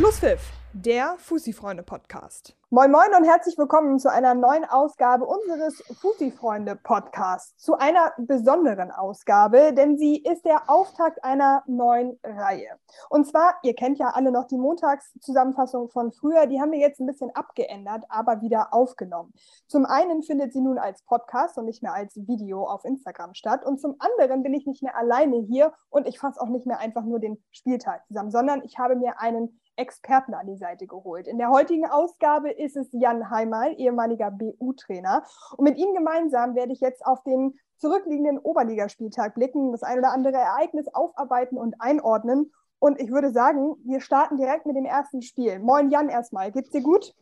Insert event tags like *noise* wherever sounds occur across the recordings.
Schlusspfiff, der Fussi-Freunde-Podcast. Moin Moin und herzlich willkommen zu einer neuen Ausgabe unseres Fussi-Freunde-Podcasts. Zu einer besonderen Ausgabe, denn sie ist der Auftakt einer neuen Reihe. Und zwar, ihr kennt ja alle noch die Montagszusammenfassung von früher, die haben wir jetzt ein bisschen abgeändert, aber wieder aufgenommen. Zum einen findet sie nun als Podcast und nicht mehr als Video auf Instagram statt. Und zum anderen bin ich nicht mehr alleine hier und ich fasse auch nicht mehr einfach nur den Spieltag zusammen, sondern ich habe mir einen Experten an die Seite geholt. In der heutigen Ausgabe ist es Jan Heimal, ehemaliger BU-Trainer. Und mit ihm gemeinsam werde ich jetzt auf den zurückliegenden Oberligaspieltag blicken, das ein oder andere Ereignis aufarbeiten und einordnen. Und ich würde sagen, wir starten direkt mit dem ersten Spiel. Moin Jan erstmal, geht's dir gut?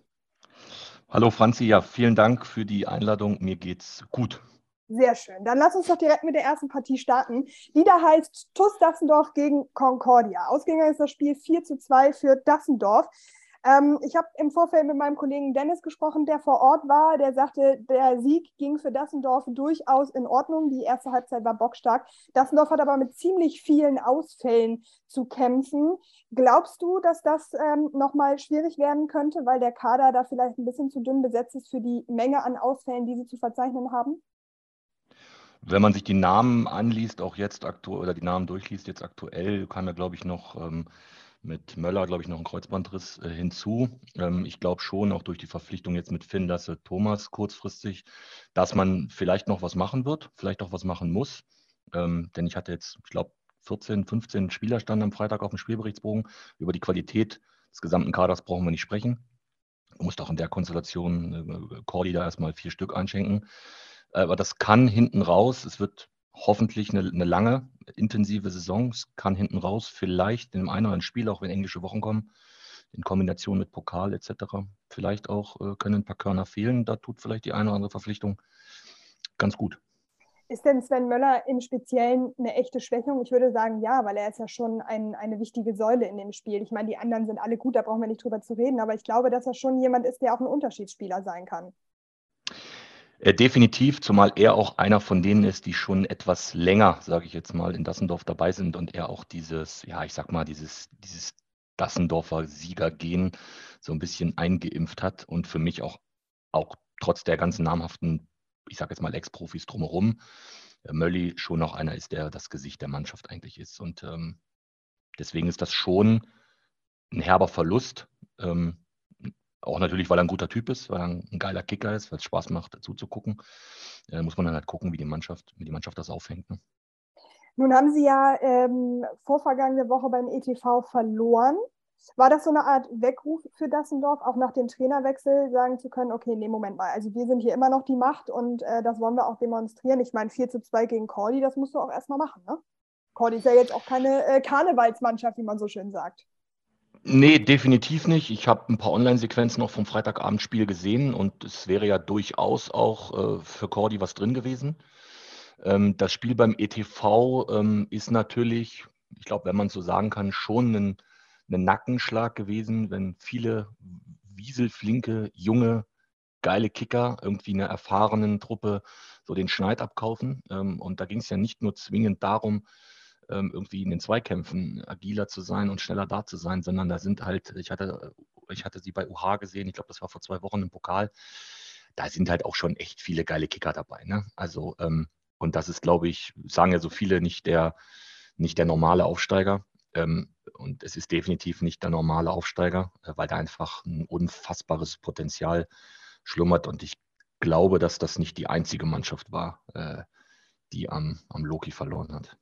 Hallo Franzi, ja, vielen Dank für die Einladung. Mir geht's gut. Sehr schön. Dann lass uns doch direkt mit der ersten Partie starten. Die da heißt TuS Dassendorf gegen Concordia. Ausgegangen ist das Spiel 4 zu 2 für Dassendorf. Ähm, ich habe im Vorfeld mit meinem Kollegen Dennis gesprochen, der vor Ort war. Der sagte, der Sieg ging für Dassendorf durchaus in Ordnung. Die erste Halbzeit war bockstark. Dassendorf hat aber mit ziemlich vielen Ausfällen zu kämpfen. Glaubst du, dass das ähm, nochmal schwierig werden könnte, weil der Kader da vielleicht ein bisschen zu dünn besetzt ist für die Menge an Ausfällen, die sie zu verzeichnen haben? Wenn man sich die Namen anliest, auch jetzt aktuell, oder die Namen durchliest, jetzt aktuell, kam ja, glaube ich, noch ähm, mit Möller, glaube ich, noch ein Kreuzbandriss äh, hinzu. Ähm, ich glaube schon, auch durch die Verpflichtung jetzt mit Finn, dass Thomas kurzfristig, dass man vielleicht noch was machen wird, vielleicht auch was machen muss. Ähm, denn ich hatte jetzt, ich glaube, 14, 15 Spieler standen am Freitag auf dem Spielberichtsbogen. Über die Qualität des gesamten Kaders brauchen wir nicht sprechen. Du musst auch in der Konstellation äh, Cordy da erstmal vier Stück einschenken. Aber das kann hinten raus, es wird hoffentlich eine, eine, lange, intensive Saison. Es kann hinten raus vielleicht in einem einen oder anderen Spiel, auch wenn englische Wochen kommen, in Kombination mit Pokal etc. Vielleicht auch äh, können ein paar Körner fehlen. Da tut vielleicht die eine oder andere Verpflichtung ganz gut. Ist denn Sven Möller im Speziellen eine echte Schwächung? Ich würde sagen, ja, weil er ist ja schon ein, eine wichtige Säule in dem Spiel. Ich meine, die anderen sind alle gut, da brauchen wir nicht drüber zu reden, aber ich glaube, dass er schon jemand ist, der auch ein Unterschiedsspieler sein kann. Äh, definitiv, zumal er auch einer von denen ist, die schon etwas länger, sage ich jetzt mal, in Dassendorf dabei sind und er auch dieses, ja, ich sag mal, dieses, dieses Dassendorfer Siegergehen so ein bisschen eingeimpft hat und für mich auch, auch trotz der ganzen namhaften, ich sage jetzt mal, Ex-Profis drumherum, äh, Mölli schon noch einer ist, der das Gesicht der Mannschaft eigentlich ist. Und ähm, deswegen ist das schon ein herber Verlust. Ähm, auch natürlich, weil er ein guter Typ ist, weil er ein geiler Kicker ist, weil es Spaß macht, zuzugucken. Äh, muss man dann halt gucken, wie die Mannschaft, wie die Mannschaft das aufhängt. Ne? Nun haben Sie ja ähm, vorvergangene Woche beim ETV verloren. War das so eine Art Weckruf für Dassendorf, auch nach dem Trainerwechsel sagen zu können, okay, nee, Moment mal, also wir sind hier immer noch die Macht und äh, das wollen wir auch demonstrieren. Ich meine, 4 zu 2 gegen Cordy, das musst du auch erstmal machen, ne? Cordy ist ja jetzt auch keine äh, Karnevalsmannschaft, wie man so schön sagt. Nee, definitiv nicht. Ich habe ein paar Online-Sequenzen auch vom Freitagabendspiel gesehen und es wäre ja durchaus auch äh, für Cordy was drin gewesen. Ähm, das Spiel beim ETV ähm, ist natürlich, ich glaube, wenn man so sagen kann, schon ein, ein Nackenschlag gewesen, wenn viele wieselflinke, junge, geile Kicker irgendwie einer erfahrenen Truppe so den Schneid abkaufen. Ähm, und da ging es ja nicht nur zwingend darum, irgendwie in den Zweikämpfen agiler zu sein und schneller da zu sein, sondern da sind halt, ich hatte, ich hatte sie bei UH gesehen, ich glaube, das war vor zwei Wochen im Pokal, da sind halt auch schon echt viele geile Kicker dabei. Ne? Also, ähm, und das ist, glaube ich, sagen ja so viele, nicht der, nicht der normale Aufsteiger. Ähm, und es ist definitiv nicht der normale Aufsteiger, äh, weil da einfach ein unfassbares Potenzial schlummert. Und ich glaube, dass das nicht die einzige Mannschaft war, äh, die am, am Loki verloren hat.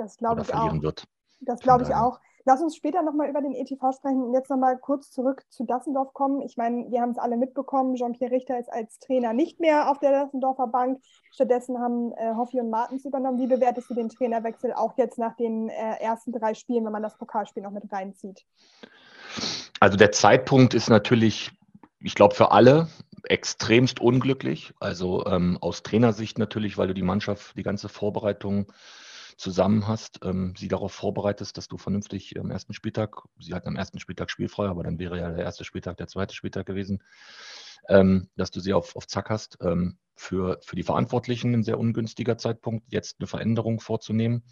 Das glaube ich auch. Wird. Das glaube ich auch. Lass uns später nochmal über den ETV sprechen und jetzt nochmal kurz zurück zu Dassendorf kommen. Ich meine, wir haben es alle mitbekommen, Jean-Pierre Richter ist als Trainer nicht mehr auf der Dassendorfer Bank. Stattdessen haben äh, Hoffi und Martens übernommen. Wie bewertest du den Trainerwechsel auch jetzt nach den äh, ersten drei Spielen, wenn man das Pokalspiel noch mit reinzieht? Also der Zeitpunkt ist natürlich, ich glaube, für alle extremst unglücklich. Also ähm, aus Trainersicht natürlich, weil du die Mannschaft, die ganze Vorbereitung zusammen hast, ähm, sie darauf vorbereitest, dass du vernünftig am ersten Spieltag, sie hatten am ersten Spieltag spielfrei, aber dann wäre ja der erste Spieltag der zweite Spieltag gewesen, ähm, dass du sie auf, auf Zack hast. Ähm, für, für die Verantwortlichen ein sehr ungünstiger Zeitpunkt, jetzt eine Veränderung vorzunehmen.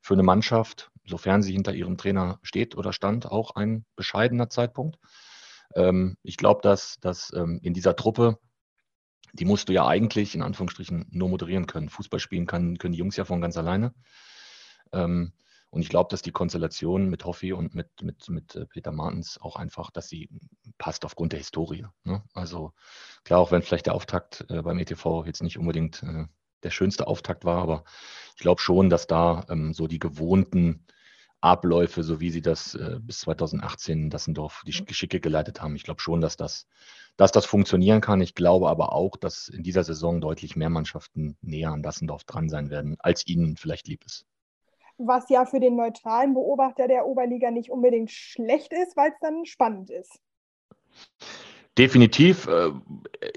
Für eine Mannschaft, sofern sie hinter ihrem Trainer steht oder stand, auch ein bescheidener Zeitpunkt. Ähm, ich glaube, dass, dass ähm, in dieser Truppe, die musst du ja eigentlich in Anführungsstrichen nur moderieren können. Fußball spielen kann, können die Jungs ja von ganz alleine. Ähm, und ich glaube, dass die Konstellation mit Hoffi und mit, mit, mit äh, Peter Martens auch einfach, dass sie passt aufgrund der Historie. Ne? Also klar, auch wenn vielleicht der Auftakt äh, beim ETV jetzt nicht unbedingt äh, der schönste Auftakt war, aber ich glaube schon, dass da ähm, so die gewohnten Abläufe, so wie sie das äh, bis 2018 in Dassendorf die Geschicke geleitet haben. Ich glaube schon, dass das, dass das funktionieren kann. Ich glaube aber auch, dass in dieser Saison deutlich mehr Mannschaften näher an Dassendorf dran sein werden, als ihnen vielleicht lieb ist was ja für den neutralen Beobachter der Oberliga nicht unbedingt schlecht ist, weil es dann spannend ist. Definitiv. Äh,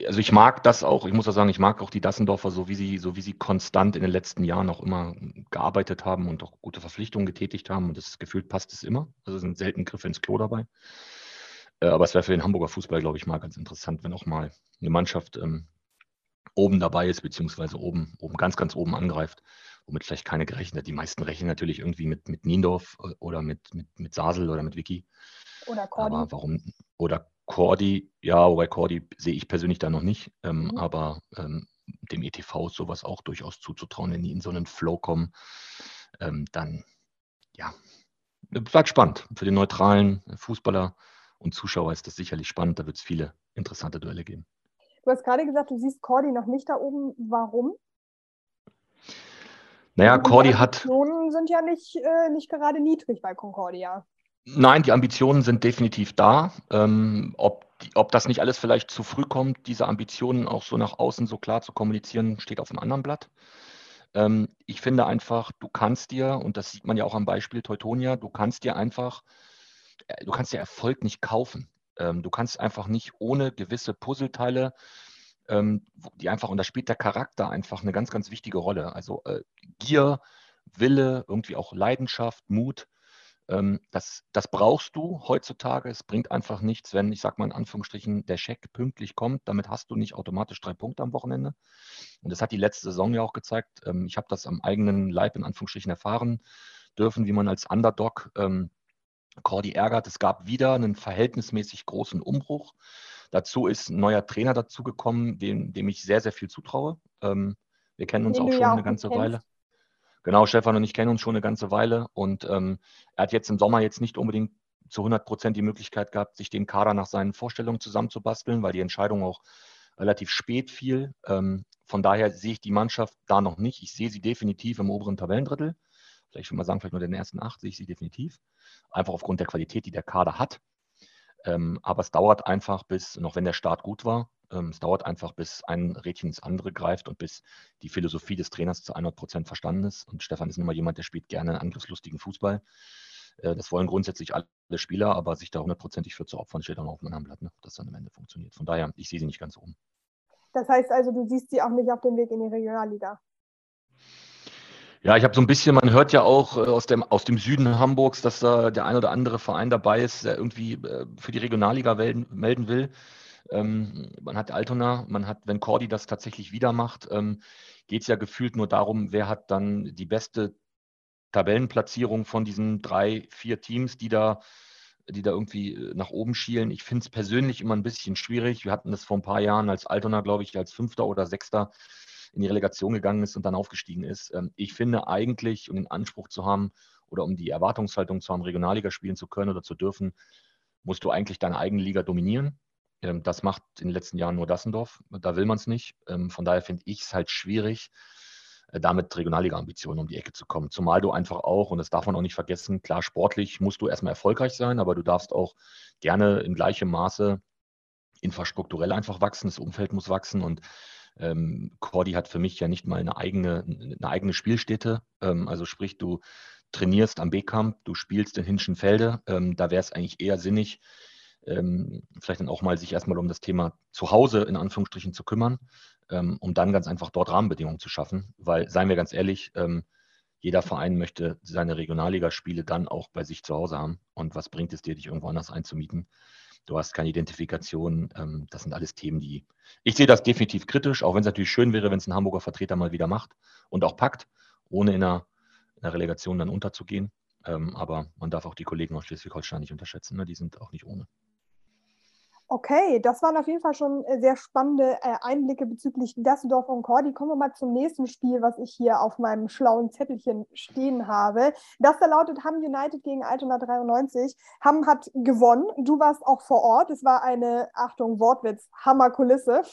also ich mag das auch, ich muss auch sagen, ich mag auch die Dassendorfer, so wie sie, so wie sie konstant in den letzten Jahren auch immer gearbeitet haben und auch gute Verpflichtungen getätigt haben. Und das Gefühl passt es immer. Also sind selten Griffe ins Klo dabei. Äh, aber es wäre für den Hamburger Fußball, glaube ich, mal ganz interessant, wenn auch mal eine Mannschaft ähm, oben dabei ist, beziehungsweise oben, oben ganz, ganz oben angreift womit vielleicht keine gerechnet hat. Die meisten rechnen natürlich irgendwie mit, mit Niendorf äh, oder mit, mit, mit Sasel oder mit Vicky. Oder Cordy. Aber warum? Oder Cordy, ja, wobei Cordy sehe ich persönlich da noch nicht. Ähm, mhm. Aber ähm, dem ETV ist sowas auch durchaus zuzutrauen, wenn die in so einen Flow kommen. Ähm, dann, ja, bleibt spannend. Für den neutralen Fußballer und Zuschauer ist das sicherlich spannend. Da wird es viele interessante Duelle geben. Du hast gerade gesagt, du siehst Cordy noch nicht da oben. Warum? Naja, Cordy hat. Die Ambitionen sind ja nicht, äh, nicht gerade niedrig bei Concordia. Nein, die Ambitionen sind definitiv da. Ähm, ob, ob das nicht alles vielleicht zu früh kommt, diese Ambitionen auch so nach außen so klar zu kommunizieren, steht auf einem anderen Blatt. Ähm, ich finde einfach, du kannst dir, und das sieht man ja auch am Beispiel Teutonia, du kannst dir einfach, äh, du kannst dir Erfolg nicht kaufen. Ähm, du kannst einfach nicht ohne gewisse Puzzleteile die einfach, und da spielt der Charakter einfach eine ganz, ganz wichtige Rolle. Also äh, Gier, Wille, irgendwie auch Leidenschaft, Mut. Ähm, das, das brauchst du heutzutage. Es bringt einfach nichts, wenn, ich sage mal in Anführungsstrichen, der Scheck pünktlich kommt. Damit hast du nicht automatisch drei Punkte am Wochenende. Und das hat die letzte Saison ja auch gezeigt. Ähm, ich habe das am eigenen Leib in Anführungsstrichen erfahren dürfen, wie man als Underdog ähm, Cordy ärgert. Es gab wieder einen verhältnismäßig großen Umbruch. Dazu ist ein neuer Trainer dazugekommen, dem, dem ich sehr, sehr viel zutraue. Ähm, wir kennen uns Den auch schon ja eine ganze Weile. Genau, Stefan und ich kennen uns schon eine ganze Weile und ähm, er hat jetzt im Sommer jetzt nicht unbedingt zu 100 Prozent die Möglichkeit gehabt, sich den Kader nach seinen Vorstellungen zusammenzubasteln, weil die Entscheidung auch relativ spät fiel. Ähm, von daher sehe ich die Mannschaft da noch nicht. Ich sehe sie definitiv im oberen Tabellendrittel. Vielleicht würde man sagen, vielleicht nur den ersten acht sehe ich sie definitiv. Einfach aufgrund der Qualität, die der Kader hat. Ähm, aber es dauert einfach bis, noch wenn der Start gut war, ähm, es dauert einfach, bis ein Rädchen ins andere greift und bis die Philosophie des Trainers zu 100 Prozent verstanden ist. Und Stefan ist nun mal jemand, der spielt gerne einen angriffslustigen Fußball. Äh, das wollen grundsätzlich alle Spieler, aber sich da hundertprozentig für zu opfern, steht auch auf meinem Blatt, ne, dass dann am Ende funktioniert. Von daher, ich sehe sie nicht ganz oben. Das heißt also, du siehst sie auch nicht auf dem Weg in die Regionalliga? Ja, ich habe so ein bisschen, man hört ja auch äh, aus dem, aus dem Süden Hamburgs, dass da der ein oder andere Verein dabei ist, der irgendwie äh, für die Regionalliga melden, melden will. Ähm, man hat Altona, man hat, wenn Cordy das tatsächlich wieder macht, ähm, geht es ja gefühlt nur darum, wer hat dann die beste Tabellenplatzierung von diesen drei, vier Teams, die da, die da irgendwie äh, nach oben schielen. Ich finde es persönlich immer ein bisschen schwierig. Wir hatten das vor ein paar Jahren als Altona, glaube ich, als Fünfter oder Sechster in die Relegation gegangen ist und dann aufgestiegen ist. Ähm, ich finde eigentlich, um den Anspruch zu haben oder um die Erwartungshaltung zu haben, Regionalliga spielen zu können oder zu dürfen, musst du eigentlich deine eigene Liga dominieren. Ähm, das macht in den letzten Jahren nur Dassendorf. Da will man es nicht. Ähm, von daher finde ich es halt schwierig, äh, damit Regionalliga-Ambitionen um die Ecke zu kommen. Zumal du einfach auch, und das darf man auch nicht vergessen, klar, sportlich musst du erstmal erfolgreich sein, aber du darfst auch gerne in gleichem Maße infrastrukturell einfach wachsen. Das Umfeld muss wachsen und ähm, Cordy hat für mich ja nicht mal eine eigene, eine eigene Spielstätte. Ähm, also sprich, du trainierst am B-Camp, du spielst in Hinschenfelde. Ähm, da wäre es eigentlich eher sinnig, ähm, vielleicht dann auch mal sich erstmal um das Thema Zuhause in Anführungsstrichen zu kümmern, ähm, um dann ganz einfach dort Rahmenbedingungen zu schaffen. Weil, seien wir ganz ehrlich, ähm, jeder Verein möchte seine Regionalligaspiele dann auch bei sich zu Hause haben. Und was bringt es dir, dich irgendwo anders einzumieten? Du hast keine Identifikation. Ähm, das sind alles Themen, die ich sehe das definitiv kritisch, auch wenn es natürlich schön wäre, wenn es ein Hamburger Vertreter mal wieder macht und auch packt, ohne in einer, in einer Relegation dann unterzugehen. Ähm, aber man darf auch die Kollegen aus Schleswig-Holstein nicht unterschätzen. Ne? Die sind auch nicht ohne. Okay, das waren auf jeden Fall schon äh, sehr spannende äh, Einblicke bezüglich Düsseldorf und Cordy. Kommen wir mal zum nächsten Spiel, was ich hier auf meinem schlauen Zettelchen stehen habe. Das da lautet Hamm United gegen Altona 93. Hamm hat gewonnen. Du warst auch vor Ort. Es war eine, Achtung, Wortwitz, Hammerkulisse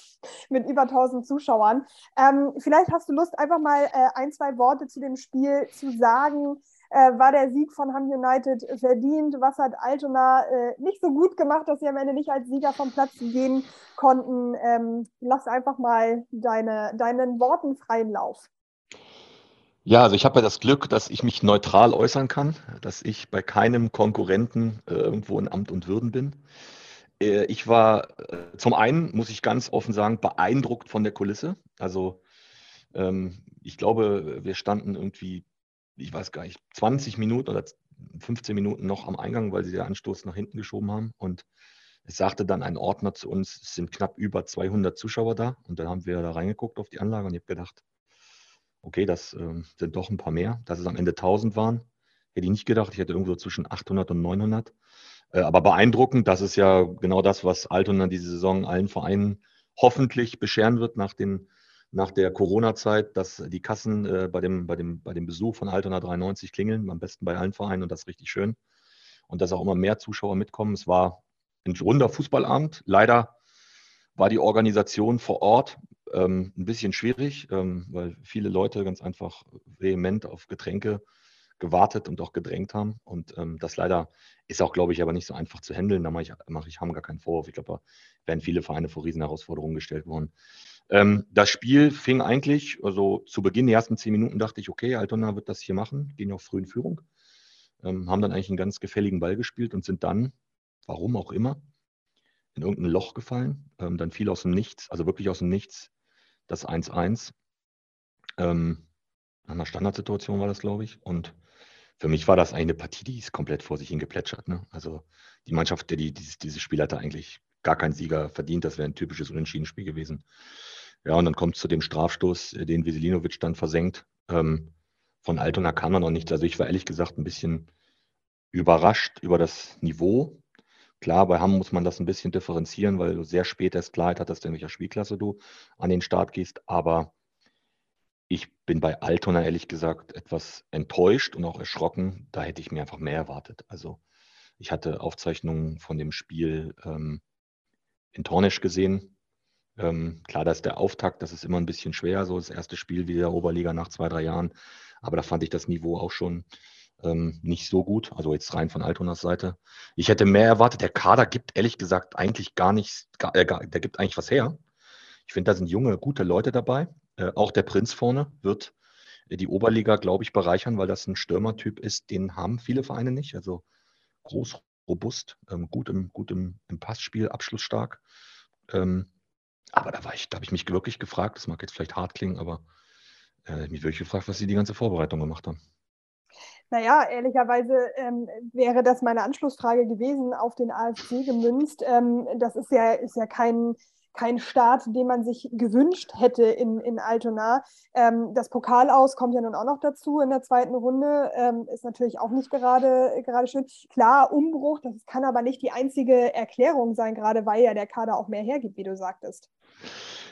mit über 1000 Zuschauern. Ähm, vielleicht hast du Lust, einfach mal äh, ein, zwei Worte zu dem Spiel zu sagen äh, war der Sieg von Ham United verdient. Was hat Altona äh, nicht so gut gemacht, dass sie am Ende nicht als Sieger vom Platz gehen konnten? Ähm, lass einfach mal deine, deinen Worten freien Lauf. Ja, also ich habe ja das Glück, dass ich mich neutral äußern kann, dass ich bei keinem Konkurrenten äh, irgendwo in Amt und Würden bin. Äh, ich war äh, zum einen, muss ich ganz offen sagen, beeindruckt von der Kulisse. Also ähm, ich glaube, wir standen irgendwie ich weiß gar nicht, 20 Minuten oder 15 Minuten noch am Eingang, weil sie den Anstoß nach hinten geschoben haben. Und es sagte dann ein Ordner zu uns, es sind knapp über 200 Zuschauer da. Und dann haben wir da reingeguckt auf die Anlage und ich habe gedacht, okay, das äh, sind doch ein paar mehr. Dass es am Ende 1000 waren, hätte ich nicht gedacht. Ich hätte irgendwo zwischen 800 und 900. Äh, aber beeindruckend, das ist ja genau das, was Altona diese Saison allen Vereinen hoffentlich bescheren wird nach den nach der Corona-Zeit, dass die Kassen äh, bei, dem, bei, dem, bei dem Besuch von Altona 93 klingeln, am besten bei allen Vereinen und das ist richtig schön. Und dass auch immer mehr Zuschauer mitkommen. Es war ein runder Fußballabend. Leider war die Organisation vor Ort ähm, ein bisschen schwierig, ähm, weil viele Leute ganz einfach vehement auf Getränke gewartet und auch gedrängt haben. Und ähm, das leider ist auch, glaube ich, aber nicht so einfach zu handeln. Da mache ich, mache ich Hamm gar keinen Vorwurf. Ich glaube, da werden viele Vereine vor Riesenherausforderungen gestellt worden. Ähm, das Spiel fing eigentlich, also zu Beginn der ersten zehn Minuten dachte ich, okay, Altona wird das hier machen, gehen ja auch früh in Führung, ähm, haben dann eigentlich einen ganz gefälligen Ball gespielt und sind dann, warum auch immer, in irgendein Loch gefallen. Ähm, dann fiel aus dem Nichts, also wirklich aus dem Nichts, das 1-1. Ähm, nach einer Standardsituation war das, glaube ich. Und für mich war das eine Partie, die ist komplett vor sich hingeplätschert. Ne? Also die Mannschaft, die, die dieses, dieses Spiel hatte, eigentlich gar keinen Sieger verdient. Das wäre ein typisches Unentschieden-Spiel gewesen. Ja, und dann kommt es zu dem Strafstoß, äh, den Veselinovic dann versenkt. Ähm, von Altona kann man noch nichts. Also ich war ehrlich gesagt ein bisschen überrascht über das Niveau. Klar, bei Hamm muss man das ein bisschen differenzieren, weil du sehr spät erst Klarheit hattest, in welcher Spielklasse du an den Start gehst. Aber ich bin bei Altona ehrlich gesagt etwas enttäuscht und auch erschrocken. Da hätte ich mir einfach mehr erwartet. Also ich hatte Aufzeichnungen von dem Spiel ähm, in Tornisch gesehen. Ähm, klar, das ist der Auftakt, das ist immer ein bisschen schwer, so das erste Spiel wie der Oberliga nach zwei, drei Jahren. Aber da fand ich das Niveau auch schon ähm, nicht so gut. Also jetzt rein von Altonas Seite. Ich hätte mehr erwartet. Der Kader gibt ehrlich gesagt eigentlich gar nichts, äh, der gibt eigentlich was her. Ich finde, da sind junge, gute Leute dabei. Äh, auch der Prinz vorne wird die Oberliga, glaube ich, bereichern, weil das ein Stürmertyp ist, den haben viele Vereine nicht. Also groß, robust, ähm, gut, im, gut im, im Passspiel, abschlussstark. Ähm, aber da da habe ich mich wirklich gefragt, das mag jetzt vielleicht hart klingen, aber äh, mich wirklich gefragt, was sie die ganze Vorbereitung gemacht haben. Naja, ehrlicherweise ähm, wäre das meine Anschlussfrage gewesen, auf den AFC gemünzt. Ähm, das ist ja, ist ja kein, kein Start, den man sich gewünscht hätte in, in Altona. Ähm, das Pokalaus kommt ja nun auch noch dazu in der zweiten Runde. Ähm, ist natürlich auch nicht gerade, gerade schön. Klar, Umbruch, das kann aber nicht die einzige Erklärung sein, gerade weil ja der Kader auch mehr hergibt, wie du sagtest.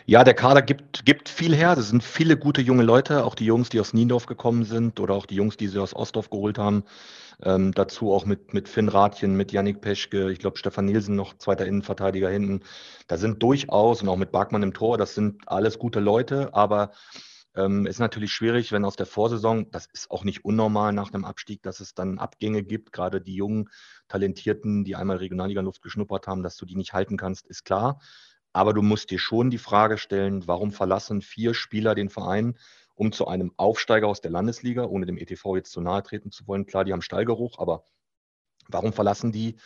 Ja, der Kader gibt, gibt viel her. Das sind viele gute junge Leute, auch die Jungs, die aus Niendorf gekommen sind oder auch die Jungs, die sie aus Ostdorf geholt haben. Ähm, dazu auch mit, mit Finn Rathjen, mit Yannick Peschke, ich glaube Stefan Nielsen noch, zweiter Innenverteidiger hinten. Da sind durchaus und auch mit Barkmann im Tor, das sind alles gute Leute, aber ähm, ist natürlich schwierig, wenn aus der Vorsaison, das ist auch nicht unnormal nach dem Abstieg, dass es dann Abgänge gibt, gerade die jungen, talentierten, die einmal Regionalliga-Luft geschnuppert haben, dass du die nicht halten kannst, ist klar. Aber du musst dir schon die Frage stellen, warum verlassen vier Spieler den Verein, um zu einem Aufsteiger aus der Landesliga, ohne dem ETV jetzt zu nahe treten zu wollen. Klar, die haben Stallgeruch, aber warum verlassen die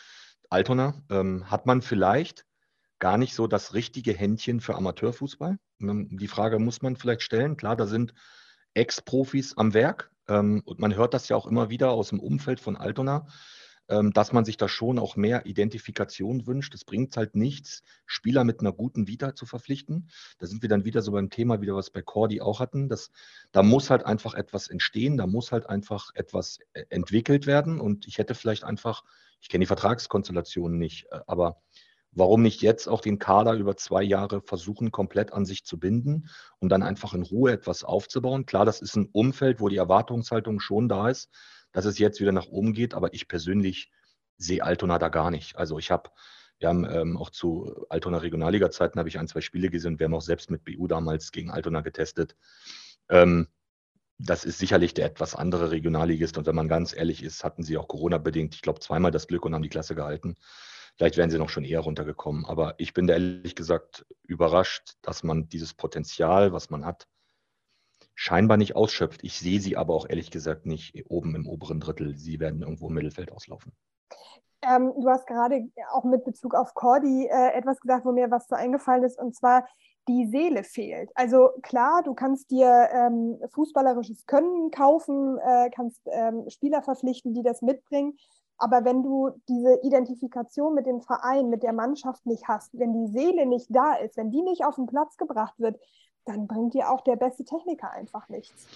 Altona? Ähm, hat man vielleicht gar nicht so das richtige Händchen für Amateurfußball? Ähm, die Frage muss man vielleicht stellen. Klar, da sind Ex-Profis am Werk ähm, und man hört das ja auch immer wieder aus dem Umfeld von Altona dass man sich da schon auch mehr Identifikation wünscht. Es bringt halt nichts, Spieler mit einer guten Vita zu verpflichten. Da sind wir dann wieder so beim Thema, wieder was bei Cordy auch hatten. Das, da muss halt einfach etwas entstehen, da muss halt einfach etwas äh, entwickelt werden. Und ich hätte vielleicht einfach, ich kenne die Vertragskonstellationen nicht, äh, aber Warum nicht jetzt auch den Kader über zwei Jahre versuchen, komplett an sich zu binden und dann einfach in Ruhe etwas aufzubauen? Klar, das ist ein Umfeld, wo die Erwartungshaltung schon da ist, dass es jetzt wieder nach oben geht, aber ich persönlich sehe Altona da gar nicht. Also ich habe, wir haben ähm, auch zu Altona Regionalliga-Zeiten habe ich ein, zwei Spiele gesehen. Wir haben auch selbst mit BU damals gegen Altona getestet. Ähm, das ist sicherlich der etwas andere Regionalligist. Und wenn man ganz ehrlich ist, hatten sie auch Corona-bedingt, ich glaube, zweimal das Glück und haben die Klasse gehalten. Vielleicht wären sie noch schon eher runtergekommen. Aber ich bin da ehrlich gesagt überrascht, dass man dieses Potenzial, was man hat, scheinbar nicht ausschöpft. Ich sehe sie aber auch ehrlich gesagt nicht oben im oberen Drittel. Sie werden irgendwo im Mittelfeld auslaufen. Ähm, du hast gerade auch mit Bezug auf Cordy äh, etwas gesagt, wo mir was so eingefallen ist, und zwar die Seele fehlt. Also klar, du kannst dir ähm, fußballerisches Können kaufen, äh, kannst ähm, Spieler verpflichten, die das mitbringen, aber wenn du diese Identifikation mit dem Verein, mit der Mannschaft nicht hast, wenn die Seele nicht da ist, wenn die nicht auf den Platz gebracht wird, dann bringt dir auch der beste Techniker einfach nichts.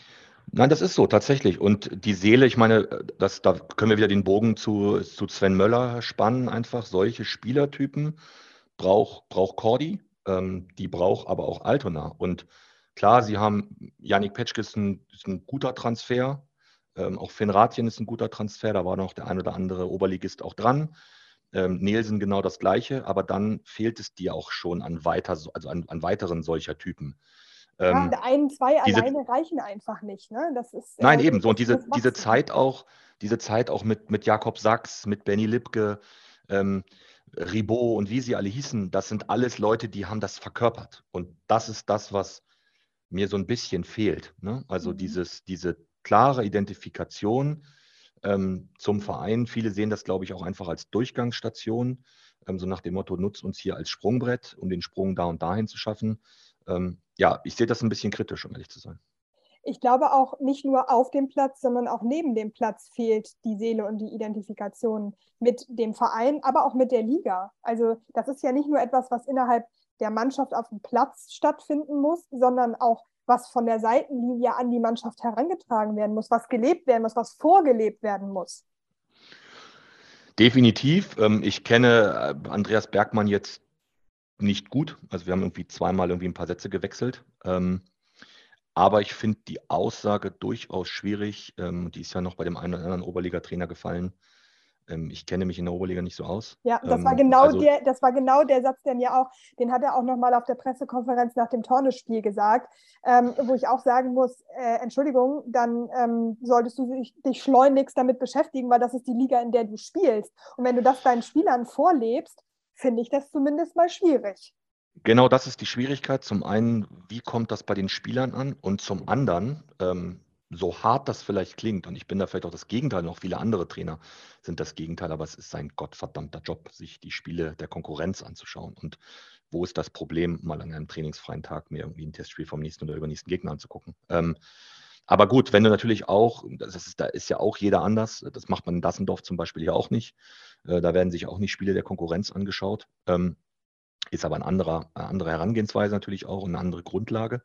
Nein, das ist so, tatsächlich. Und die Seele, ich meine, das, da können wir wieder den Bogen zu, zu Sven Möller spannen. Einfach solche Spielertypen braucht brauch Cordy, ähm, die braucht aber auch Altona. Und klar, sie haben, Janik Petschke ist ein, ist ein guter Transfer, ähm, auch Finn Ratjen ist ein guter Transfer, da war noch der ein oder andere Oberligist auch dran. Ähm, Nielsen genau das Gleiche, aber dann fehlt es dir auch schon an, weiter, also an, an weiteren solcher Typen. Ähm, ja, ein, zwei diese, alleine reichen einfach nicht. Ne? Das ist, nein, äh, ebenso. Und diese, diese Zeit auch, diese Zeit auch mit, mit Jakob Sachs, mit Benny Lipke, ähm, Ribot und wie sie alle hießen, das sind alles Leute, die haben das verkörpert. Und das ist das, was mir so ein bisschen fehlt. Ne? Also mhm. dieses, diese klare Identifikation ähm, zum Verein. Viele sehen das, glaube ich, auch einfach als Durchgangsstation, ähm, so nach dem Motto, nutzt uns hier als Sprungbrett, um den Sprung da und dahin zu schaffen. Ähm, ja, ich sehe das ein bisschen kritisch, um ehrlich zu sein. Ich glaube auch nicht nur auf dem Platz, sondern auch neben dem Platz fehlt die Seele und die Identifikation mit dem Verein, aber auch mit der Liga. Also das ist ja nicht nur etwas, was innerhalb der Mannschaft auf dem Platz stattfinden muss, sondern auch was von der Seitenlinie an die Mannschaft herangetragen werden muss, was gelebt werden muss, was vorgelebt werden muss. Definitiv. Ähm, ich kenne äh, Andreas Bergmann jetzt nicht gut. Also wir haben irgendwie zweimal irgendwie ein paar Sätze gewechselt. Ähm, aber ich finde die Aussage durchaus schwierig. Ähm, die ist ja noch bei dem einen oder anderen Oberliga-Trainer gefallen. Ähm, ich kenne mich in der Oberliga nicht so aus. Ja, das war ähm, genau also, der, das war genau der Satz, den ja auch, den hat er auch nochmal auf der Pressekonferenz nach dem Tornespiel gesagt, ähm, wo ich auch sagen muss, äh, Entschuldigung, dann ähm, solltest du dich, dich, schleunigst damit beschäftigen, weil das ist die Liga, in der du spielst. Und wenn du das deinen Spielern vorlebst, finde ich das zumindest mal schwierig. Genau das ist die Schwierigkeit. Zum einen, wie kommt das bei den Spielern an? Und zum anderen, ähm, so hart das vielleicht klingt, und ich bin da vielleicht auch das Gegenteil, noch viele andere Trainer sind das Gegenteil, aber es ist sein gottverdammter Job, sich die Spiele der Konkurrenz anzuschauen. Und wo ist das Problem, mal an einem trainingsfreien Tag mir irgendwie ein Testspiel vom nächsten oder übernächsten Gegner anzugucken? Ähm, aber gut, wenn du natürlich auch, ist, da ist ja auch jeder anders, das macht man in Dassendorf zum Beispiel ja auch nicht. Äh, da werden sich auch nicht Spiele der Konkurrenz angeschaut. Ähm, ist aber ein anderer, eine andere Herangehensweise natürlich auch und eine andere Grundlage.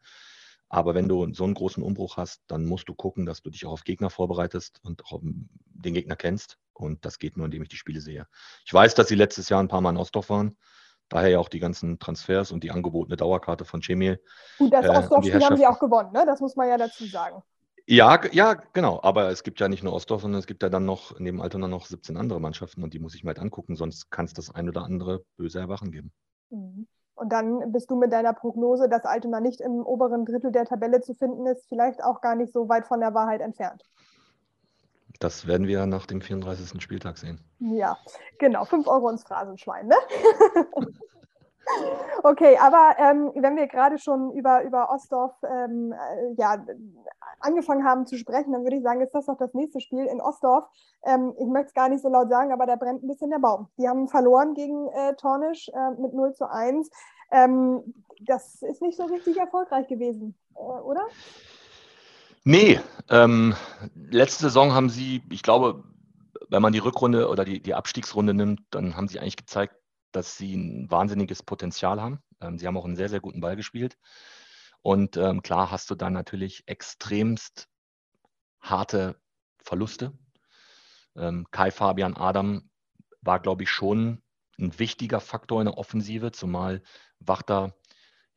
Aber wenn du so einen großen Umbruch hast, dann musst du gucken, dass du dich auch auf Gegner vorbereitest und auch den Gegner kennst. Und das geht nur, indem ich die Spiele sehe. Ich weiß, dass sie letztes Jahr ein paar Mal in Ostdorf waren. Daher ja auch die ganzen Transfers und die angebotene Dauerkarte von Chemil. Gut, das äh, Ostdorf-Spiel haben sie auch gewonnen, ne? das muss man ja dazu sagen. Ja, ja, genau. Aber es gibt ja nicht nur Ostdorf, sondern es gibt ja dann noch neben Altona noch 17 andere Mannschaften und die muss ich mir halt angucken, sonst kann es das ein oder andere böse Erwachen geben. Mhm. Und dann bist du mit deiner Prognose, dass Altona nicht im oberen Drittel der Tabelle zu finden ist, vielleicht auch gar nicht so weit von der Wahrheit entfernt. Das werden wir nach dem 34. Spieltag sehen. Ja, genau. 5 Euro ins Phrasenschwein, ne? *laughs* Okay, aber ähm, wenn wir gerade schon über, über Ostdorf ähm, äh, ja, angefangen haben zu sprechen, dann würde ich sagen, ist das doch das nächste Spiel in Ostdorf. Ähm, ich möchte es gar nicht so laut sagen, aber da brennt ein bisschen der Baum. Die haben verloren gegen äh, Tornisch äh, mit 0 zu 1. Ähm, das ist nicht so richtig erfolgreich gewesen, äh, oder? Nee, ähm, letzte Saison haben sie, ich glaube, wenn man die Rückrunde oder die, die Abstiegsrunde nimmt, dann haben sie eigentlich gezeigt, dass sie ein wahnsinniges Potenzial haben. Ähm, sie haben auch einen sehr, sehr guten Ball gespielt. Und ähm, klar hast du dann natürlich extremst harte Verluste. Ähm, Kai Fabian Adam war, glaube ich, schon ein wichtiger Faktor in der Offensive, zumal Wachter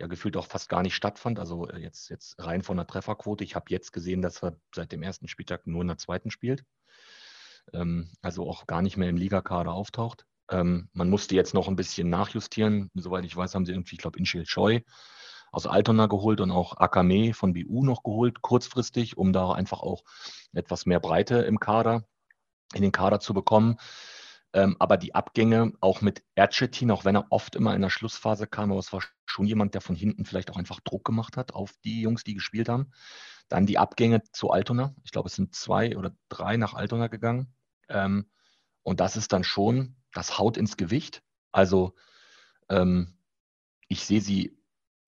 ja gefühlt auch fast gar nicht stattfand. Also äh, jetzt, jetzt rein von der Trefferquote. Ich habe jetzt gesehen, dass er seit dem ersten Spieltag nur in der zweiten spielt. Ähm, also auch gar nicht mehr im Ligakader auftaucht. Ähm, man musste jetzt noch ein bisschen nachjustieren. Soweit ich weiß, haben sie irgendwie, ich glaube, Inchil Choi aus Altona geholt und auch Akame von BU noch geholt, kurzfristig, um da einfach auch etwas mehr Breite im Kader, in den Kader zu bekommen. Ähm, aber die Abgänge auch mit Ercetin, auch wenn er oft immer in der Schlussphase kam, aber es war schon jemand, der von hinten vielleicht auch einfach Druck gemacht hat auf die Jungs, die gespielt haben. Dann die Abgänge zu Altona. Ich glaube, es sind zwei oder drei nach Altona gegangen. Ähm, und das ist dann schon, das haut ins Gewicht. Also ähm, ich sehe sie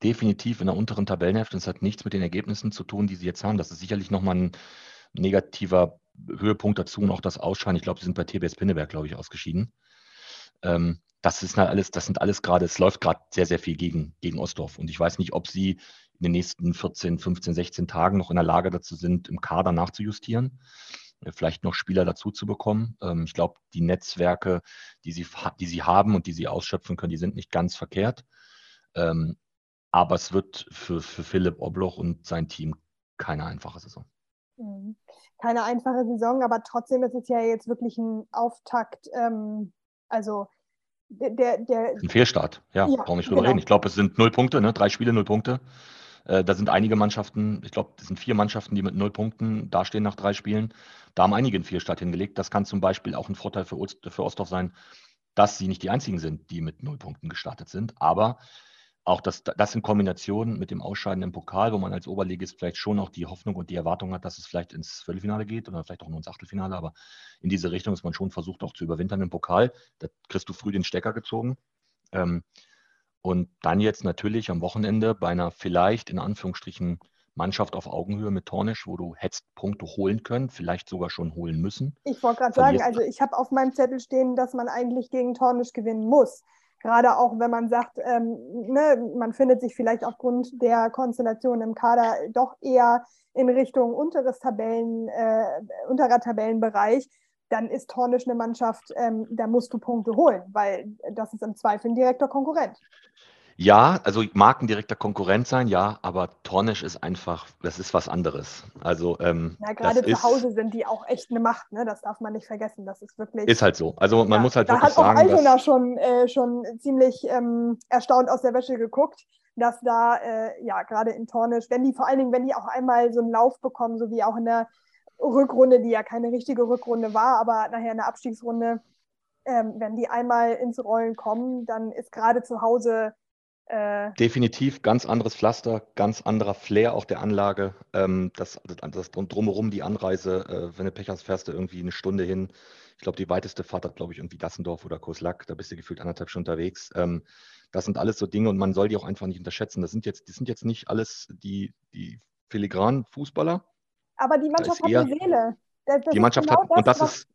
definitiv in der unteren Tabellenhälfte. Das hat nichts mit den Ergebnissen zu tun, die sie jetzt haben. Das ist sicherlich nochmal ein negativer Höhepunkt dazu und auch das Ausscheiden. Ich glaube, sie sind bei TBS Pinneberg, glaube ich, ausgeschieden. Ähm, das ist halt alles, das sind alles gerade, es läuft gerade sehr, sehr viel gegen, gegen Ostdorf. Und ich weiß nicht, ob sie in den nächsten 14, 15, 16 Tagen noch in der Lage dazu sind, im Kader nachzujustieren, vielleicht noch Spieler dazu zu bekommen. Ähm, ich glaube, die Netzwerke, die sie, die sie haben und die sie ausschöpfen können, die sind nicht ganz verkehrt. Ähm, aber es wird für, für Philipp Obloch und sein Team keine einfache Saison. Mhm keine einfache Saison, aber trotzdem ist es ja jetzt wirklich ein Auftakt. Ähm, also der, der, Ein Fehlstart, ja, ja brauchen nicht drüber genau. reden. Ich glaube, es sind null Punkte, ne? drei Spiele, null Punkte. Äh, da sind einige Mannschaften, ich glaube, es sind vier Mannschaften, die mit null Punkten dastehen nach drei Spielen. Da haben einige einen Fehlstart hingelegt. Das kann zum Beispiel auch ein Vorteil für, für Ostdorf sein, dass sie nicht die einzigen sind, die mit null Punkten gestartet sind. Aber auch das, das in Kombination mit dem Ausscheiden im Pokal, wo man als Oberligist vielleicht schon auch die Hoffnung und die Erwartung hat, dass es vielleicht ins Viertelfinale geht oder vielleicht auch nur ins Achtelfinale, aber in diese Richtung ist man schon versucht, auch zu überwintern im Pokal. Da kriegst du früh den Stecker gezogen. Ähm, und dann jetzt natürlich am Wochenende bei einer vielleicht in Anführungsstrichen Mannschaft auf Augenhöhe mit Tornisch, wo du hättest Punkte holen können, vielleicht sogar schon holen müssen. Ich wollte gerade sagen, also ich habe auf meinem Zettel stehen, dass man eigentlich gegen Tornisch gewinnen muss. Gerade auch, wenn man sagt, ähm, ne, man findet sich vielleicht aufgrund der Konstellation im Kader doch eher in Richtung unteres Tabellen, äh, unterer Tabellenbereich, dann ist Tornisch eine Mannschaft, ähm, da musst du Punkte holen, weil das ist im Zweifel ein direkter Konkurrent. Ja, also mag ein direkter Konkurrent sein, ja, aber Tornisch ist einfach, das ist was anderes. Also ähm, ja, gerade zu Hause sind die auch echt eine Macht, ne? Das darf man nicht vergessen. Das ist wirklich. Ist halt so. Also man ja, muss halt da wirklich sagen. Da hat auch Altona schon, äh, schon ziemlich ähm, erstaunt aus der Wäsche geguckt, dass da äh, ja gerade in Tornisch, wenn die vor allen Dingen, wenn die auch einmal so einen Lauf bekommen, so wie auch in der Rückrunde, die ja keine richtige Rückrunde war, aber nachher eine Abstiegsrunde, ähm, wenn die einmal ins Rollen kommen, dann ist gerade zu Hause äh, Definitiv ganz anderes Pflaster, ganz anderer Flair auch der Anlage. Ähm, das, das drumherum die Anreise, äh, wenn du Pech hast, fährst du irgendwie eine Stunde hin. Ich glaube, die weiteste Fahrt hat, glaube ich, irgendwie Dassendorf oder Koslack. Da bist du gefühlt anderthalb Stunden unterwegs. Ähm, das sind alles so Dinge und man soll die auch einfach nicht unterschätzen. Das sind jetzt, das sind jetzt nicht alles die, die filigranen Fußballer. Aber die Mannschaft hat eine Seele. Das, das die Mannschaft genau hat, das, und das was, ist.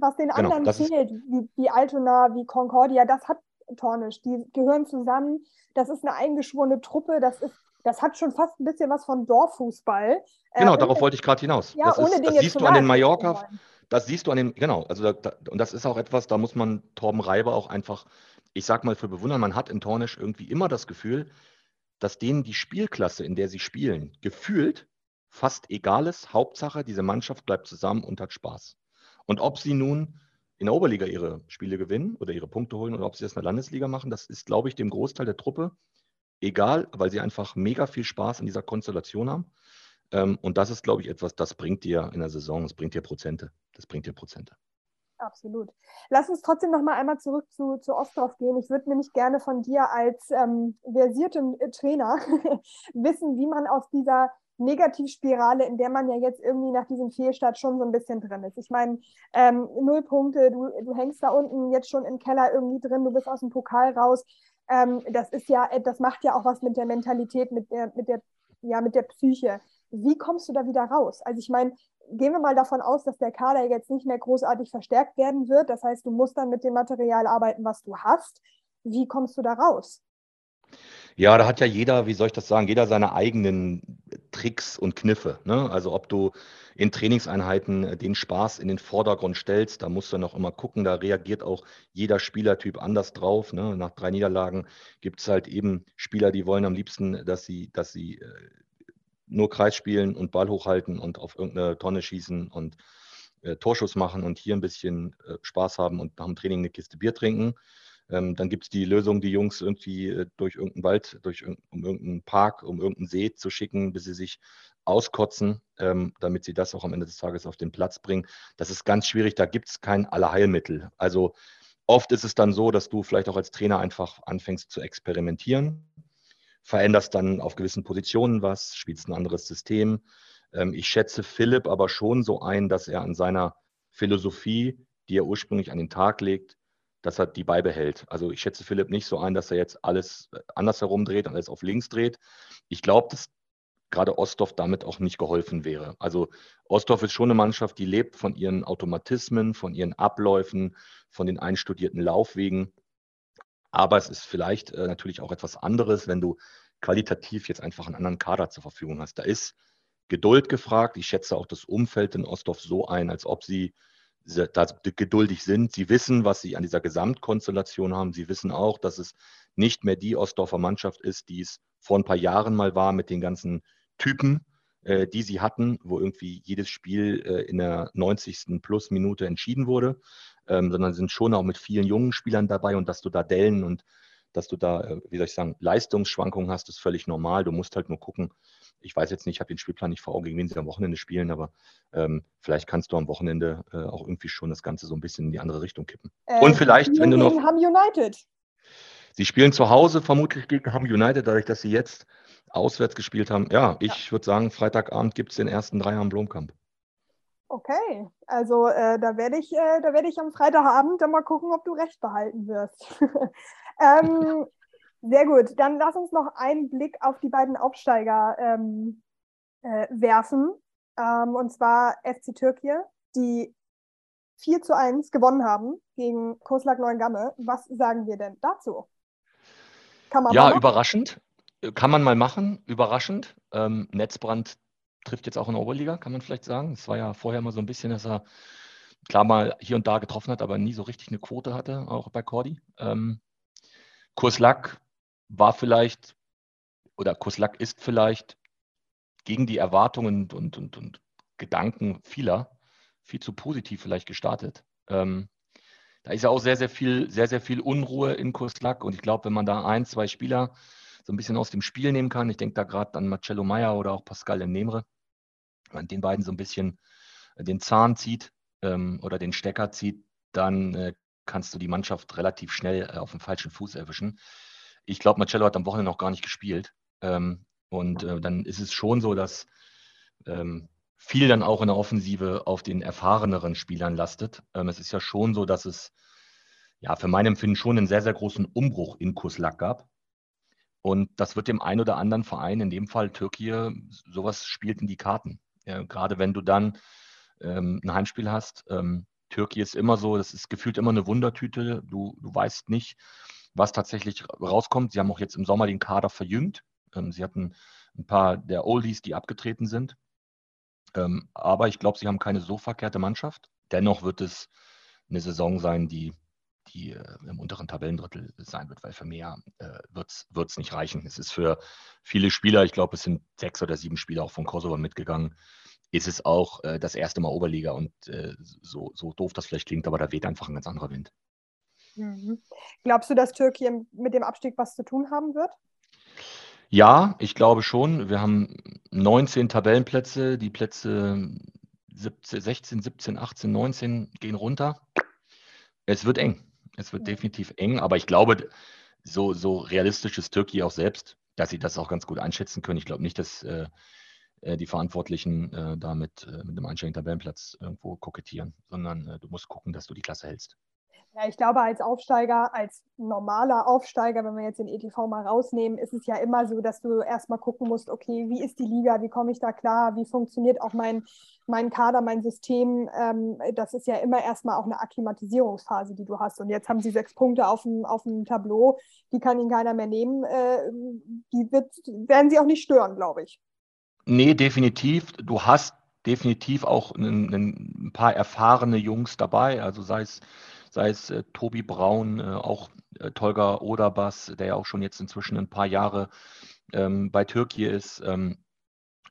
Was den genau, anderen fehlt, wie, wie Altona, wie Concordia, das hat Tornisch. Die gehören zusammen. Das ist eine eingeschworene Truppe. Das ist das hat schon fast ein bisschen was von Dorffußball. Äh, genau, äh, darauf wollte ich gerade hinaus. Ja, das, ohne ist, das siehst du an den Mallorca, das siehst du an den, genau, also da, da, und das ist auch etwas, da muss man Torben Reiber auch einfach, ich sag mal, für bewundern. Man hat in Tornisch irgendwie immer das Gefühl, dass denen die Spielklasse, in der sie spielen, gefühlt fast egal ist. Hauptsache, diese Mannschaft bleibt zusammen und hat Spaß. Und ob sie nun in der Oberliga ihre Spiele gewinnen oder ihre Punkte holen oder ob sie das in der Landesliga machen, das ist, glaube ich, dem Großteil der Truppe egal, weil sie einfach mega viel Spaß in dieser Konstellation haben. Ähm, und das ist, glaube ich, etwas, das bringt dir in der Saison, das bringt dir Prozente. Das bringt dir Prozente. Absolut. Lass uns trotzdem noch mal einmal zurück zu, zu Ostdorf gehen. Ich würde nämlich gerne von dir als ähm, versiertem Trainer *laughs* wissen, wie man aus dieser Negativspirale, in der man ja jetzt irgendwie nach diesem Fehlstart schon so ein bisschen drin ist. Ich meine, ähm, null Punkte, du, du hängst da unten jetzt schon im Keller irgendwie drin, du bist aus dem Pokal raus. Ähm, das ist ja, das macht ja auch was mit der Mentalität, mit der, mit der, ja, mit der Psyche. Wie kommst du da wieder raus? Also ich meine, gehen wir mal davon aus, dass der Kader jetzt nicht mehr großartig verstärkt werden wird. Das heißt, du musst dann mit dem Material arbeiten, was du hast. Wie kommst du da raus? Ja, da hat ja jeder, wie soll ich das sagen, jeder seine eigenen Tricks und Kniffe. Ne? Also ob du in Trainingseinheiten äh, den Spaß in den Vordergrund stellst, da musst du noch immer gucken, da reagiert auch jeder Spielertyp anders drauf. Ne? Nach drei Niederlagen gibt es halt eben Spieler, die wollen am liebsten, dass sie, dass sie äh, nur Kreis spielen und Ball hochhalten und auf irgendeine Tonne schießen und äh, Torschuss machen und hier ein bisschen äh, Spaß haben und nach dem Training eine Kiste Bier trinken. Ähm, dann gibt es die Lösung, die Jungs irgendwie äh, durch irgendeinen Wald, durch irg um irgendeinen Park, um irgendeinen See zu schicken, bis sie sich auskotzen, ähm, damit sie das auch am Ende des Tages auf den Platz bringen. Das ist ganz schwierig, da gibt es kein Allerheilmittel. Also oft ist es dann so, dass du vielleicht auch als Trainer einfach anfängst zu experimentieren, veränderst dann auf gewissen Positionen was, spielst ein anderes System. Ähm, ich schätze Philipp aber schon so ein, dass er an seiner Philosophie, die er ursprünglich an den Tag legt, dass er die beibehält. Also ich schätze Philipp nicht so ein, dass er jetzt alles äh, andersherum dreht, alles auf links dreht. Ich glaube, dass gerade Ostdorf damit auch nicht geholfen wäre. Also Ostdorf ist schon eine Mannschaft, die lebt von ihren Automatismen, von ihren Abläufen, von den einstudierten Laufwegen. Aber es ist vielleicht äh, natürlich auch etwas anderes, wenn du qualitativ jetzt einfach einen anderen Kader zur Verfügung hast. Da ist Geduld gefragt. Ich schätze auch das Umfeld in Ostdorf so ein, als ob sie da geduldig sind. Sie wissen, was sie an dieser Gesamtkonstellation haben. Sie wissen auch, dass es nicht mehr die Ostdorfer Mannschaft ist, die es vor ein paar Jahren mal war mit den ganzen Typen, äh, die sie hatten, wo irgendwie jedes Spiel äh, in der 90. Plus Minute entschieden wurde, ähm, sondern sind schon auch mit vielen jungen Spielern dabei und dass du da Dellen und dass du da, äh, wie soll ich sagen, Leistungsschwankungen hast, ist völlig normal. Du musst halt nur gucken, ich weiß jetzt nicht, ich habe den Spielplan nicht vor Augen, gegen wen sie am Wochenende spielen, aber ähm, vielleicht kannst du am Wochenende äh, auch irgendwie schon das Ganze so ein bisschen in die andere Richtung kippen. Äh, Und vielleicht, wenn du noch. Ham United. Sie spielen zu Hause vermutlich gegen Ham United, dadurch, dass sie jetzt auswärts gespielt haben. Ja, ich ja. würde sagen, Freitagabend gibt es den ersten Dreier am Blomkamp. Okay, also äh, da werde ich, äh, da ich am Freitagabend dann mal gucken, ob du recht behalten wirst. *laughs* ähm, sehr gut, dann lass uns noch einen Blick auf die beiden Aufsteiger ähm, äh, werfen. Ähm, und zwar FC Türkei, die 4 zu 1 gewonnen haben gegen Koslak Neuengamme. Was sagen wir denn dazu? Ja, überraschend. Kann man mal machen, überraschend. Ähm, Netzbrand trifft jetzt auch in der Oberliga, kann man vielleicht sagen. Es war ja vorher immer so ein bisschen, dass er klar mal hier und da getroffen hat, aber nie so richtig eine Quote hatte, auch bei Cordy. Ähm, Kurslack war vielleicht oder Kuslak ist vielleicht gegen die Erwartungen und, und, und Gedanken vieler viel zu positiv vielleicht gestartet. Ähm, da ist ja auch sehr, sehr viel, sehr, sehr viel Unruhe in Kuslak und ich glaube, wenn man da ein, zwei Spieler so ein bisschen aus dem Spiel nehmen kann, ich denke da gerade an Marcello Meyer oder auch Pascal Nemre, wenn man den beiden so ein bisschen den Zahn zieht ähm, oder den Stecker zieht, dann äh, kannst du die Mannschaft relativ schnell äh, auf dem falschen Fuß erwischen. Ich glaube, Marcello hat am Wochenende noch gar nicht gespielt. Ähm, und äh, dann ist es schon so, dass ähm, viel dann auch in der Offensive auf den erfahreneren Spielern lastet. Ähm, es ist ja schon so, dass es ja für mein Empfinden schon einen sehr, sehr großen Umbruch in Kuslak gab. Und das wird dem einen oder anderen Verein, in dem Fall Türkei, sowas spielt in die Karten. Ja, gerade wenn du dann ähm, ein Heimspiel hast. Ähm, Türkei ist immer so, das ist gefühlt immer eine Wundertüte. Du, du weißt nicht, was tatsächlich rauskommt. Sie haben auch jetzt im Sommer den Kader verjüngt. Ähm, sie hatten ein paar der Oldies, die abgetreten sind. Ähm, aber ich glaube, sie haben keine so verkehrte Mannschaft. Dennoch wird es eine Saison sein, die, die äh, im unteren Tabellendrittel sein wird, weil für mehr äh, wird es nicht reichen. Es ist für viele Spieler, ich glaube, es sind sechs oder sieben Spieler auch von Kosovo mitgegangen, ist es auch äh, das erste Mal Oberliga. Und äh, so, so doof das vielleicht klingt, aber da weht einfach ein ganz anderer Wind. Mhm. Glaubst du, dass Türkei mit dem Abstieg was zu tun haben wird? Ja, ich glaube schon. Wir haben 19 Tabellenplätze. Die Plätze 17, 16, 17, 18, 19 gehen runter. Es wird eng. Es wird definitiv eng, aber ich glaube, so, so realistisch ist Türkei auch selbst, dass sie das auch ganz gut einschätzen können. Ich glaube nicht, dass äh, äh die Verantwortlichen äh, damit äh, mit einem einstelligen Tabellenplatz irgendwo kokettieren, sondern äh, du musst gucken, dass du die Klasse hältst. Ja, ich glaube, als Aufsteiger, als normaler Aufsteiger, wenn wir jetzt den ETV mal rausnehmen, ist es ja immer so, dass du erstmal gucken musst, okay, wie ist die Liga, wie komme ich da klar, wie funktioniert auch mein, mein Kader, mein System. Ähm, das ist ja immer erstmal auch eine Akklimatisierungsphase, die du hast. Und jetzt haben sie sechs Punkte auf dem, auf dem Tableau, die kann ihnen keiner mehr nehmen. Äh, die wird, werden sie auch nicht stören, glaube ich. Nee, definitiv. Du hast definitiv auch ein, ein paar erfahrene Jungs dabei, also sei es sei es äh, Tobi Braun, äh, auch äh, Tolga Oderbas, der ja auch schon jetzt inzwischen ein paar Jahre ähm, bei Türkei ist. Ähm,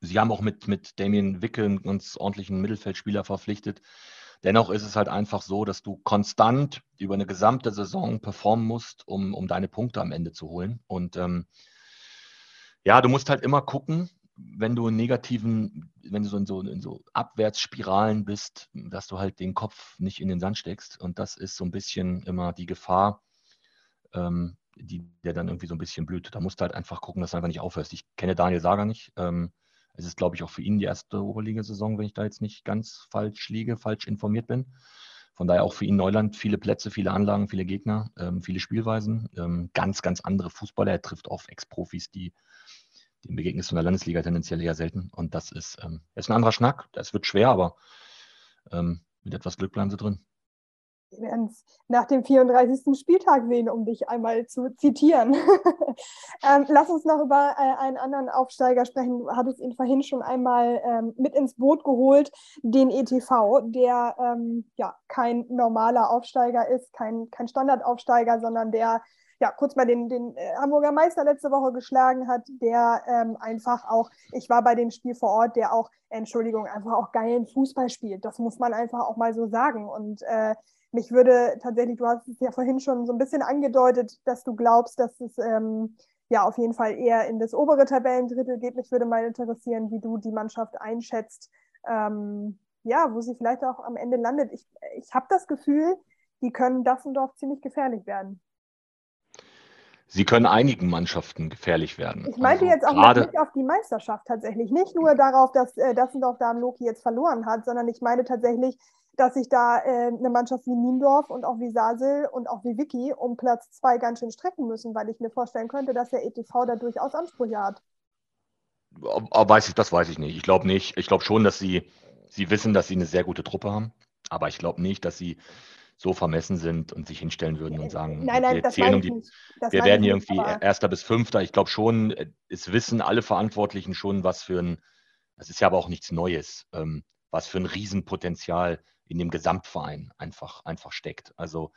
sie haben auch mit, mit Damien Wicke einen ganz ordentlichen Mittelfeldspieler verpflichtet. Dennoch ist es halt einfach so, dass du konstant über eine gesamte Saison performen musst, um, um deine Punkte am Ende zu holen. Und ähm, ja, du musst halt immer gucken, wenn du in negativen, wenn du so in so, in so Abwärtsspiralen bist, dass du halt den Kopf nicht in den Sand steckst. Und das ist so ein bisschen immer die Gefahr, ähm, die der dann irgendwie so ein bisschen blüht. Da musst du halt einfach gucken, dass du einfach nicht aufhörst. Ich kenne Daniel Sager nicht. Ähm, es ist, glaube ich, auch für ihn die erste Oberligasaison, wenn ich da jetzt nicht ganz falsch liege, falsch informiert bin. Von daher auch für ihn Neuland, viele Plätze, viele Anlagen, viele Gegner, ähm, viele Spielweisen, ähm, ganz, ganz andere Fußballer. Er trifft auf Ex-Profis, die dem begegnest du in der Landesliga tendenziell eher selten. Und das ist, ähm, ist ein anderer Schnack. Das wird schwer, aber ähm, mit etwas Glück bleiben sie drin. Wir werden es nach dem 34. Spieltag sehen, um dich einmal zu zitieren. *laughs* ähm, lass uns noch über äh, einen anderen Aufsteiger sprechen. Du hattest ihn vorhin schon einmal ähm, mit ins Boot geholt, den ETV, der ähm, ja kein normaler Aufsteiger ist, kein, kein Standardaufsteiger, sondern der ja, kurz mal den, den äh, Hamburger Meister letzte Woche geschlagen hat, der ähm, einfach auch, ich war bei dem Spiel vor Ort, der auch, Entschuldigung, einfach auch geilen Fußball spielt. Das muss man einfach auch mal so sagen. Und äh, mich würde tatsächlich, du hast es ja vorhin schon so ein bisschen angedeutet, dass du glaubst, dass es ähm, ja auf jeden Fall eher in das obere Tabellendrittel geht. Mich würde mal interessieren, wie du die Mannschaft einschätzt. Ähm, ja, wo sie vielleicht auch am Ende landet. Ich, ich habe das Gefühl, die können Dassendorf ziemlich gefährlich werden. Sie können einigen Mannschaften gefährlich werden. Ich meinte also jetzt auch gerade, nicht auf die Meisterschaft tatsächlich. Nicht nur darauf, dass äh, Dassendorf da am Loki jetzt verloren hat, sondern ich meine tatsächlich, dass sich da äh, eine Mannschaft wie Niendorf und auch wie Sasel und auch wie Vicky um Platz zwei ganz schön strecken müssen, weil ich mir vorstellen könnte, dass der ETV da durchaus Ansprüche hat. Weiß ich, das weiß ich nicht. Ich glaube nicht. Ich glaube schon, dass sie, sie wissen, dass sie eine sehr gute Truppe haben. Aber ich glaube nicht, dass sie so vermessen sind und sich hinstellen würden und sagen, nein, nein, wir, zählen um die, wir werden hier irgendwie Erster bis Fünfter. Ich glaube schon, es wissen alle Verantwortlichen schon, was für ein, das ist ja aber auch nichts Neues, ähm, was für ein Riesenpotenzial in dem Gesamtverein einfach, einfach steckt. Also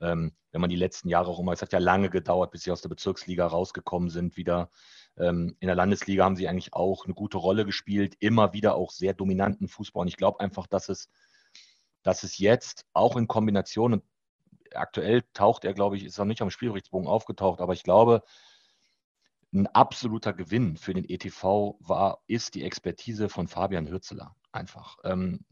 ähm, wenn man die letzten Jahre auch immer, es hat ja lange gedauert, bis sie aus der Bezirksliga rausgekommen sind, wieder ähm, in der Landesliga haben sie eigentlich auch eine gute Rolle gespielt, immer wieder auch sehr dominanten Fußball. Und ich glaube einfach, dass es dass es jetzt auch in Kombination, und aktuell taucht er, glaube ich, ist noch nicht am Spielberichtsbogen aufgetaucht, aber ich glaube, ein absoluter Gewinn für den ETV war, ist die Expertise von Fabian Hürzeler einfach. Ähm,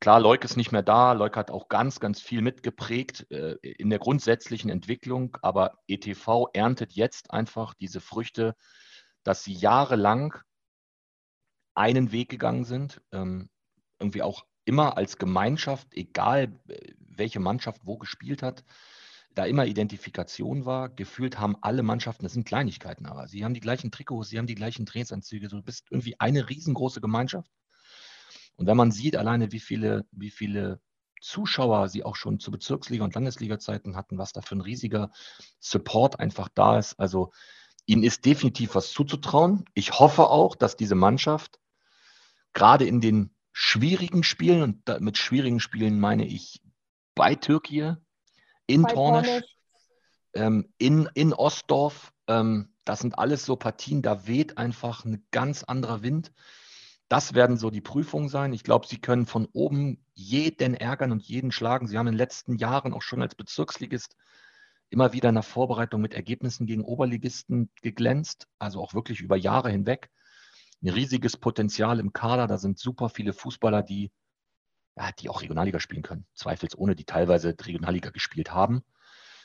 klar, Leuk ist nicht mehr da. Leuk hat auch ganz, ganz viel mitgeprägt äh, in der grundsätzlichen Entwicklung, aber ETV erntet jetzt einfach diese Früchte, dass sie jahrelang einen Weg gegangen sind, ähm, irgendwie auch immer als Gemeinschaft, egal äh, welche Mannschaft wo gespielt hat, da immer Identifikation war. Gefühlt haben alle Mannschaften, das sind Kleinigkeiten, aber sie haben die gleichen Trikots, sie haben die gleichen Trainingsanzüge. Du bist irgendwie eine riesengroße Gemeinschaft. Und wenn man sieht alleine, wie viele, wie viele Zuschauer sie auch schon zu Bezirksliga- und Landesliga-Zeiten hatten, was da für ein riesiger Support einfach da ist. Also ihnen ist definitiv was zuzutrauen. Ich hoffe auch, dass diese Mannschaft gerade in den schwierigen Spielen, und mit schwierigen Spielen meine ich bei Türkei, in bei Tornisch, ähm, in, in Ostdorf, ähm, das sind alles so Partien, da weht einfach ein ganz anderer Wind. Das werden so die Prüfungen sein. Ich glaube, sie können von oben jeden ärgern und jeden schlagen. Sie haben in den letzten Jahren auch schon als Bezirksligist immer wieder in der Vorbereitung mit Ergebnissen gegen Oberligisten geglänzt, also auch wirklich über Jahre hinweg ein riesiges Potenzial im Kader. Da sind super viele Fußballer, die, ja, die auch Regionalliga spielen können. Zweifelsohne, die teilweise Regionalliga gespielt haben.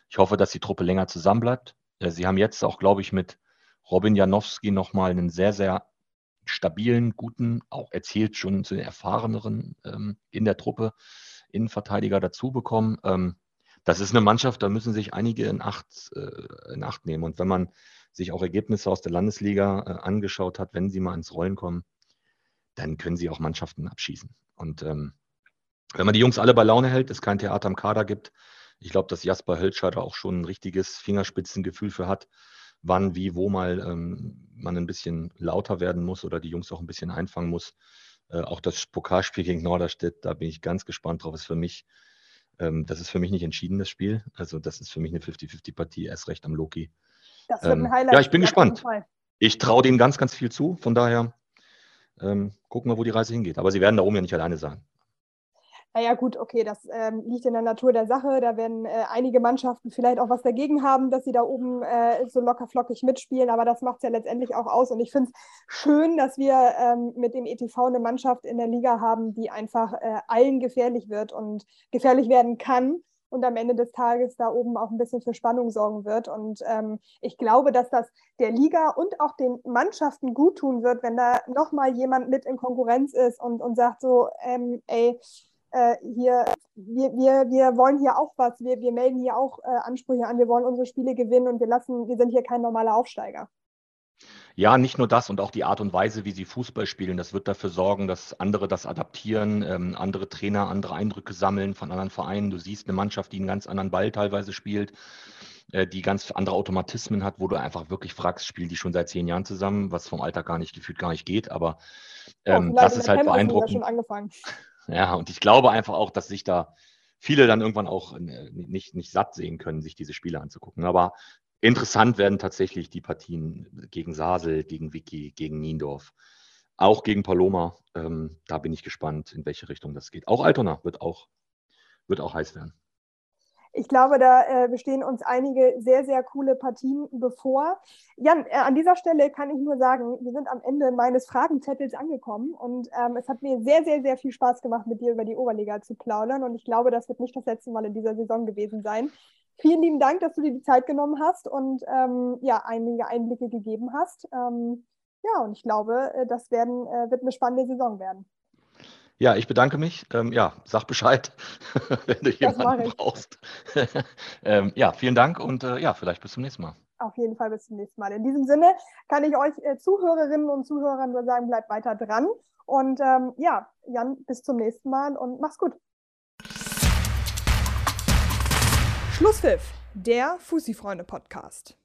Ich hoffe, dass die Truppe länger zusammenbleibt. Äh, sie haben jetzt auch, glaube ich, mit Robin Janowski nochmal einen sehr, sehr stabilen, guten, auch erzählt schon zu den erfahreneren ähm, in der Truppe Innenverteidiger dazu bekommen. Ähm, das ist eine Mannschaft, da müssen sich einige in Acht, äh, in Acht nehmen. Und wenn man sich auch Ergebnisse aus der Landesliga äh, angeschaut hat, wenn sie mal ins Rollen kommen, dann können sie auch Mannschaften abschießen. Und ähm, wenn man die Jungs alle bei Laune hält, es kein Theater im Kader gibt, ich glaube, dass Jasper Hölscher auch schon ein richtiges Fingerspitzengefühl für hat, wann, wie, wo mal ähm, man ein bisschen lauter werden muss oder die Jungs auch ein bisschen einfangen muss. Äh, auch das Pokalspiel gegen Norderstedt, da bin ich ganz gespannt drauf, ist für mich, ähm, das ist für mich nicht entschieden, das Spiel. Also das ist für mich eine 50-50-Partie, erst recht am Loki. Das wird ein ähm, Highlight. Ja, ich bin gespannt. Ich traue denen ganz, ganz viel zu. Von daher ähm, gucken wir, wo die Reise hingeht. Aber sie werden da oben ja nicht alleine sein. Naja, gut, okay, das ähm, liegt in der Natur der Sache. Da werden äh, einige Mannschaften vielleicht auch was dagegen haben, dass sie da oben äh, so locker flockig mitspielen, aber das macht es ja letztendlich auch aus. Und ich finde es schön, dass wir ähm, mit dem ETV eine Mannschaft in der Liga haben, die einfach äh, allen gefährlich wird und gefährlich werden kann und am Ende des Tages da oben auch ein bisschen für Spannung sorgen wird. Und ähm, ich glaube, dass das der Liga und auch den Mannschaften gut tun wird, wenn da nochmal jemand mit in Konkurrenz ist und, und sagt so, ähm, ey, äh, hier, wir, wir, wir wollen hier auch was, wir, wir melden hier auch äh, Ansprüche an, wir wollen unsere Spiele gewinnen und wir lassen, wir sind hier kein normaler Aufsteiger. Ja, nicht nur das und auch die Art und Weise, wie sie Fußball spielen, das wird dafür sorgen, dass andere das adaptieren, ähm, andere Trainer andere Eindrücke sammeln von anderen Vereinen. Du siehst eine Mannschaft, die einen ganz anderen Ball teilweise spielt, äh, die ganz andere Automatismen hat, wo du einfach wirklich fragst, spielen die schon seit zehn Jahren zusammen, was vom Alltag gar nicht gefühlt gar nicht geht, aber ähm, oh, das ist halt beeindruckend. Schon angefangen. *laughs* Ja, und ich glaube einfach auch, dass sich da viele dann irgendwann auch äh, nicht, nicht satt sehen können, sich diese Spiele anzugucken. Aber interessant werden tatsächlich die Partien gegen Sasel, gegen Vicky, gegen Niendorf, auch gegen Paloma. Ähm, da bin ich gespannt, in welche Richtung das geht. Auch Altona wird auch, wird auch heiß werden ich glaube, da äh, bestehen uns einige sehr, sehr coole Partien bevor. Jan, äh, an dieser Stelle kann ich nur sagen, wir sind am Ende meines Fragenzettels angekommen und ähm, es hat mir sehr, sehr, sehr viel Spaß gemacht, mit dir über die Oberliga zu plaudern und ich glaube, das wird nicht das letzte Mal in dieser Saison gewesen sein. Vielen lieben Dank, dass du dir die Zeit genommen hast und ähm, ja, einige Einblicke gegeben hast. Ähm, ja, und ich glaube, äh, das werden, äh, wird eine spannende Saison werden. Ja, ich bedanke mich. Ähm, ja, sag Bescheid, *laughs* wenn du jemanden brauchst. *laughs* ähm, ja, vielen Dank und äh, ja, vielleicht bis zum nächsten Mal. Auf jeden Fall bis zum nächsten Mal. In diesem Sinne kann ich euch äh, Zuhörerinnen und Zuhörern nur sagen, bleibt weiter dran. Und ähm, ja, Jan, bis zum nächsten Mal und mach's gut. Schlusspfiff, der Fussi-Freunde-Podcast.